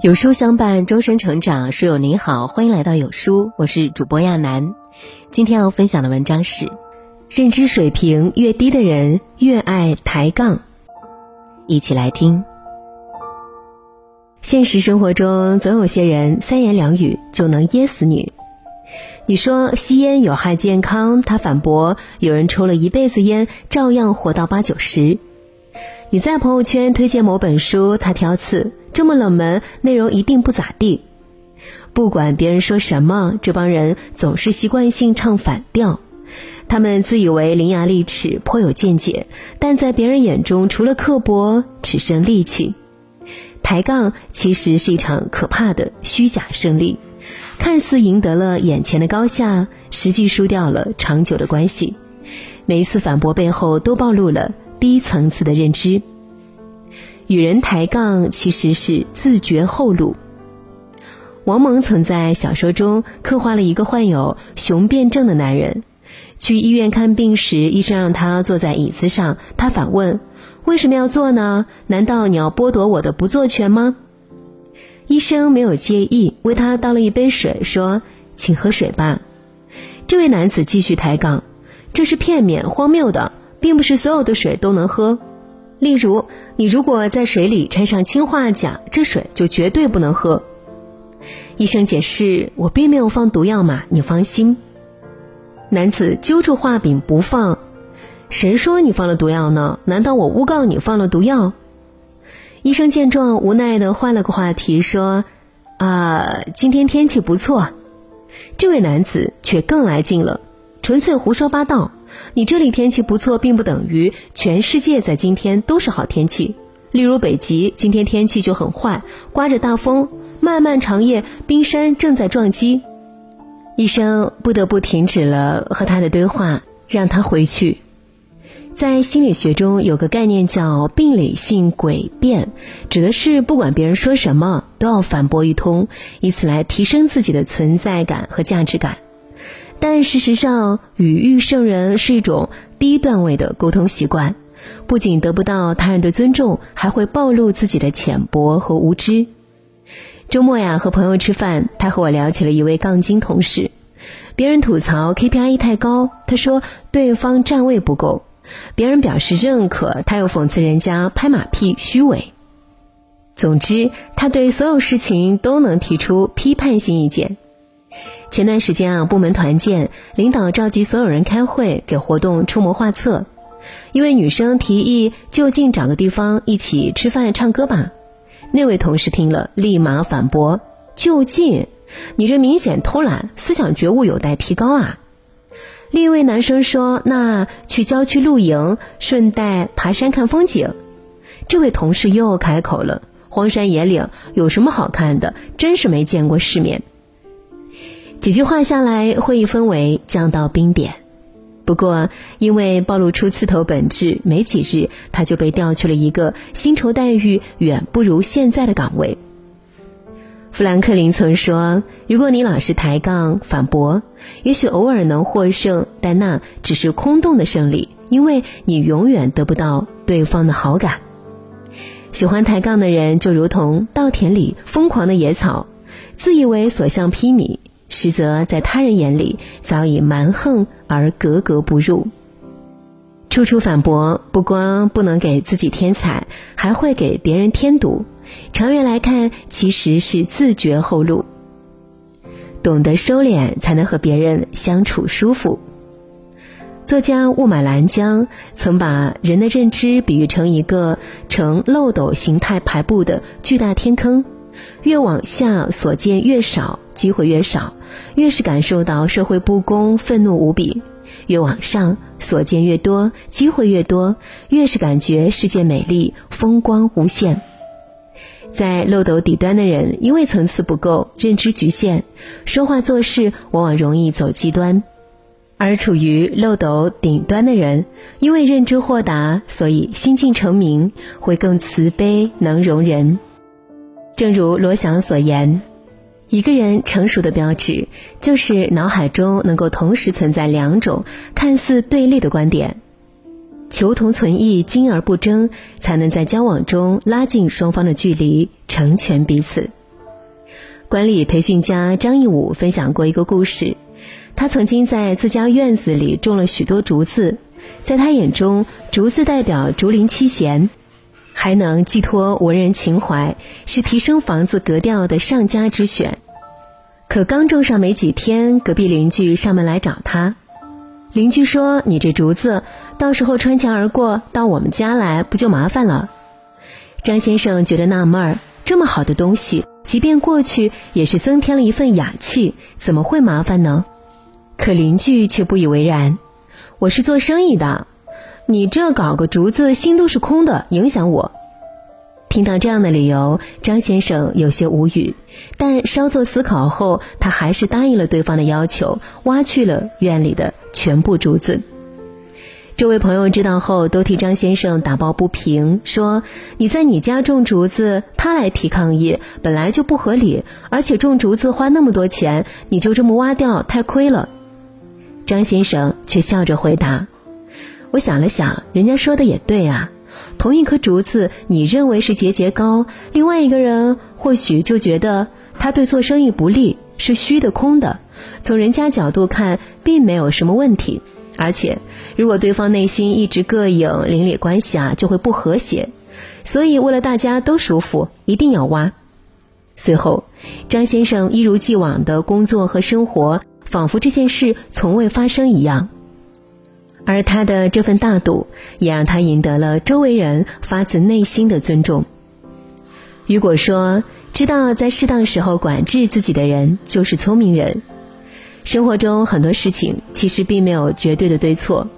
有书相伴，终身成长。书友您好，欢迎来到有书，我是主播亚楠。今天要分享的文章是：认知水平越低的人越爱抬杠。一起来听。现实生活中，总有些人三言两语就能噎死你。你说吸烟有害健康，他反驳有人抽了一辈子烟，照样活到八九十。你在朋友圈推荐某本书，他挑刺。这么冷门，内容一定不咋地。不管别人说什么，这帮人总是习惯性唱反调。他们自以为伶牙俐齿、颇有见解，但在别人眼中，除了刻薄，只剩戾气。抬杠其实是一场可怕的虚假胜利，看似赢得了眼前的高下，实际输掉了长久的关系。每一次反驳背后，都暴露了低层次的认知。与人抬杠其实是自绝后路。王蒙曾在小说中刻画了一个患有雄辩症的男人，去医院看病时，医生让他坐在椅子上，他反问：“为什么要坐呢？难道你要剥夺我的不坐权吗？”医生没有介意，为他倒了一杯水，说：“请喝水吧。”这位男子继续抬杠：“这是片面荒谬的，并不是所有的水都能喝。”例如，你如果在水里掺上氰化钾，这水就绝对不能喝。医生解释：“我并没有放毒药嘛，你放心。”男子揪住画柄不放：“谁说你放了毒药呢？难道我诬告你放了毒药？”医生见状，无奈的换了个话题说：“啊，今天天气不错。”这位男子却更来劲了：“纯粹胡说八道。”你这里天气不错，并不等于全世界在今天都是好天气。例如北极今天天气就很坏，刮着大风，漫漫长夜，冰山正在撞击。医生不得不停止了和他的对话，让他回去。在心理学中有个概念叫病理性诡辩，指的是不管别人说什么都要反驳一通，以此来提升自己的存在感和价值感。但事实上，语欲圣人是一种低段位的沟通习惯，不仅得不到他人的尊重，还会暴露自己的浅薄和无知。周末呀，和朋友吃饭，他和我聊起了一位杠精同事。别人吐槽 KPI 太高，他说对方站位不够；别人表示认可，他又讽刺人家拍马屁虚伪。总之，他对所有事情都能提出批判性意见。前段时间啊，部门团建，领导召集所有人开会，给活动出谋划策。一位女生提议就近找个地方一起吃饭唱歌吧。那位同事听了，立马反驳：“就近？你这明显偷懒，思想觉悟有待提高啊！”另一位男生说：“那去郊区露营，顺带爬山看风景。”这位同事又开口了：“荒山野岭有什么好看的？真是没见过世面。”几句话下来，会议氛围降到冰点。不过，因为暴露出刺头本质，没几日他就被调去了一个薪酬待遇远不如现在的岗位。富兰克林曾说：“如果你老是抬杠反驳，也许偶尔能获胜，但那只是空洞的胜利，因为你永远得不到对方的好感。”喜欢抬杠的人，就如同稻田里疯狂的野草，自以为所向披靡。实则在他人眼里早已蛮横而格格不入。处处反驳，不光不能给自己添彩，还会给别人添堵。长远来看，其实是自绝后路。懂得收敛，才能和别人相处舒服。作家雾满兰江曾把人的认知比喻成一个呈漏斗形态排布的巨大天坑。越往下所见越少，机会越少；越是感受到社会不公，愤怒无比；越往上所见越多，机会越多，越是感觉世界美丽，风光无限。在漏斗底端的人，因为层次不够，认知局限，说话做事往往容易走极端；而处于漏斗顶端的人，因为认知豁达，所以心境澄明，会更慈悲，能容人。正如罗翔所言，一个人成熟的标志，就是脑海中能够同时存在两种看似对立的观点，求同存异，精而不争，才能在交往中拉近双方的距离，成全彼此。管理培训家张义武分享过一个故事，他曾经在自家院子里种了许多竹子，在他眼中，竹子代表竹林七贤，还能寄托文人情怀，是提升房子格调的上佳之选。可刚种上没几天，隔壁邻居上门来找他，邻居说：“你这竹子，到时候穿墙而过到我们家来，不就麻烦了？”张先生觉得纳闷儿，这么好的东西。即便过去也是增添了一份雅气，怎么会麻烦呢？可邻居却不以为然。我是做生意的，你这搞个竹子，心都是空的，影响我。听到这样的理由，张先生有些无语，但稍作思考后，他还是答应了对方的要求，挖去了院里的全部竹子。这位朋友知道后，都替张先生打抱不平，说：“你在你家种竹子，他来提抗议，本来就不合理。而且种竹子花那么多钱，你就这么挖掉，太亏了。”张先生却笑着回答：“我想了想，人家说的也对啊。同一棵竹子，你认为是节节高，另外一个人或许就觉得他对做生意不利，是虚的、空的。从人家角度看，并没有什么问题。”而且，如果对方内心一直膈应，邻里关系啊就会不和谐。所以，为了大家都舒服，一定要挖。随后，张先生一如既往的工作和生活，仿佛这件事从未发生一样。而他的这份大度，也让他赢得了周围人发自内心的尊重。如果说知道在适当时候管制自己的人，就是聪明人。生活中很多事情其实并没有绝对的对错，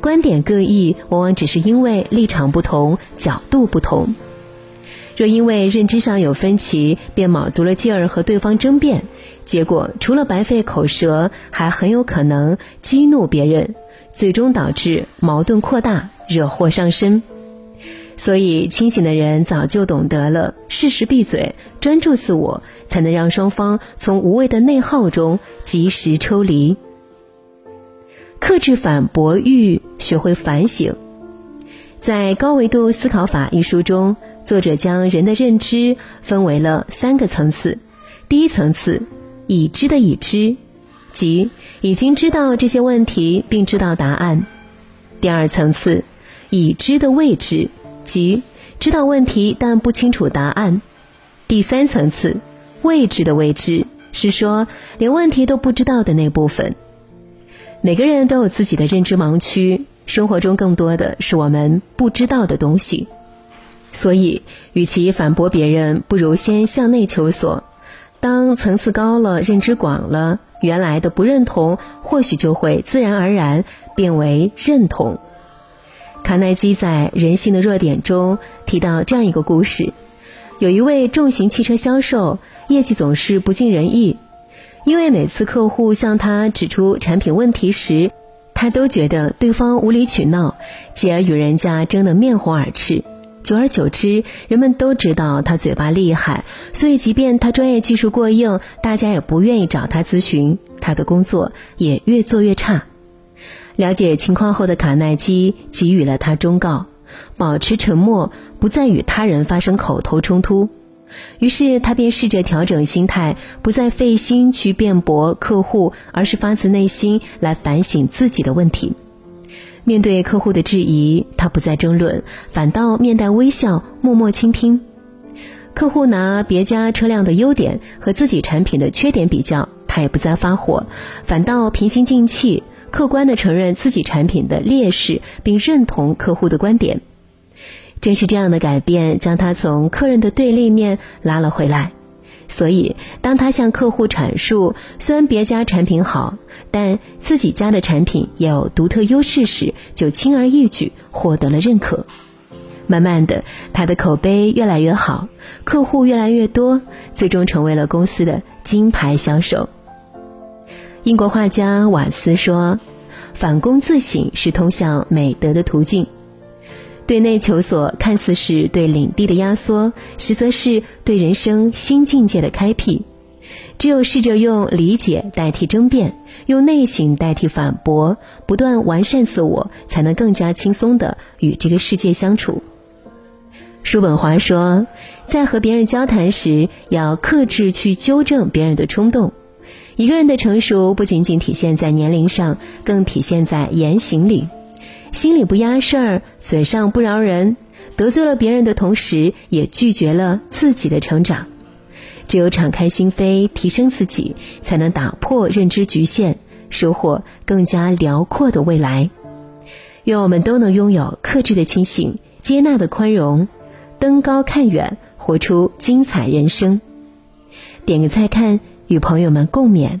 观点各异，往往只是因为立场不同、角度不同。若因为认知上有分歧，便卯足了劲儿和对方争辩，结果除了白费口舌，还很有可能激怒别人，最终导致矛盾扩大，惹祸上身。所以，清醒的人早就懂得了适时闭嘴，专注自我，才能让双方从无谓的内耗中及时抽离。克制反驳欲，学会反省。在《高维度思考法》一书中，作者将人的认知分为了三个层次：第一层次，已知的已知，即已经知道这些问题并知道答案；第二层次，已知的未知。即知道问题但不清楚答案。第三层次，未知的未知，是说连问题都不知道的那部分。每个人都有自己的认知盲区，生活中更多的是我们不知道的东西。所以，与其反驳别人，不如先向内求索。当层次高了，认知广了，原来的不认同，或许就会自然而然变为认同。卡耐基在《人性的弱点》中提到这样一个故事：有一位重型汽车销售，业绩总是不尽人意，因为每次客户向他指出产品问题时，他都觉得对方无理取闹，继而与人家争得面红耳赤。久而久之，人们都知道他嘴巴厉害，所以即便他专业技术过硬，大家也不愿意找他咨询，他的工作也越做越差。了解情况后的卡耐基给予了他忠告：保持沉默，不再与他人发生口头冲突。于是他便试着调整心态，不再费心去辩驳客户，而是发自内心来反省自己的问题。面对客户的质疑，他不再争论，反倒面带微笑，默默倾听。客户拿别家车辆的优点和自己产品的缺点比较，他也不再发火，反倒平心静气。客观的承认自己产品的劣势，并认同客户的观点。正是这样的改变，将他从客人的对立面拉了回来。所以，当他向客户阐述虽然别家产品好，但自己家的产品也有独特优势时，就轻而易举获得了认可。慢慢的，他的口碑越来越好，客户越来越多，最终成为了公司的金牌销售。英国画家瓦斯说：“反躬自省是通向美德的途径。对内求索看似是对领地的压缩，实则是对人生新境界的开辟。只有试着用理解代替争辩，用内省代替反驳，不断完善自我，才能更加轻松的与这个世界相处。”叔本华说，在和别人交谈时，要克制去纠正别人的冲动。一个人的成熟不仅仅体现在年龄上，更体现在言行里。心里不压事儿，嘴上不饶人，得罪了别人的同时，也拒绝了自己的成长。只有敞开心扉，提升自己，才能打破认知局限，收获更加辽阔的未来。愿我们都能拥有克制的清醒，接纳的宽容。登高看远，活出精彩人生。点个再看，与朋友们共勉。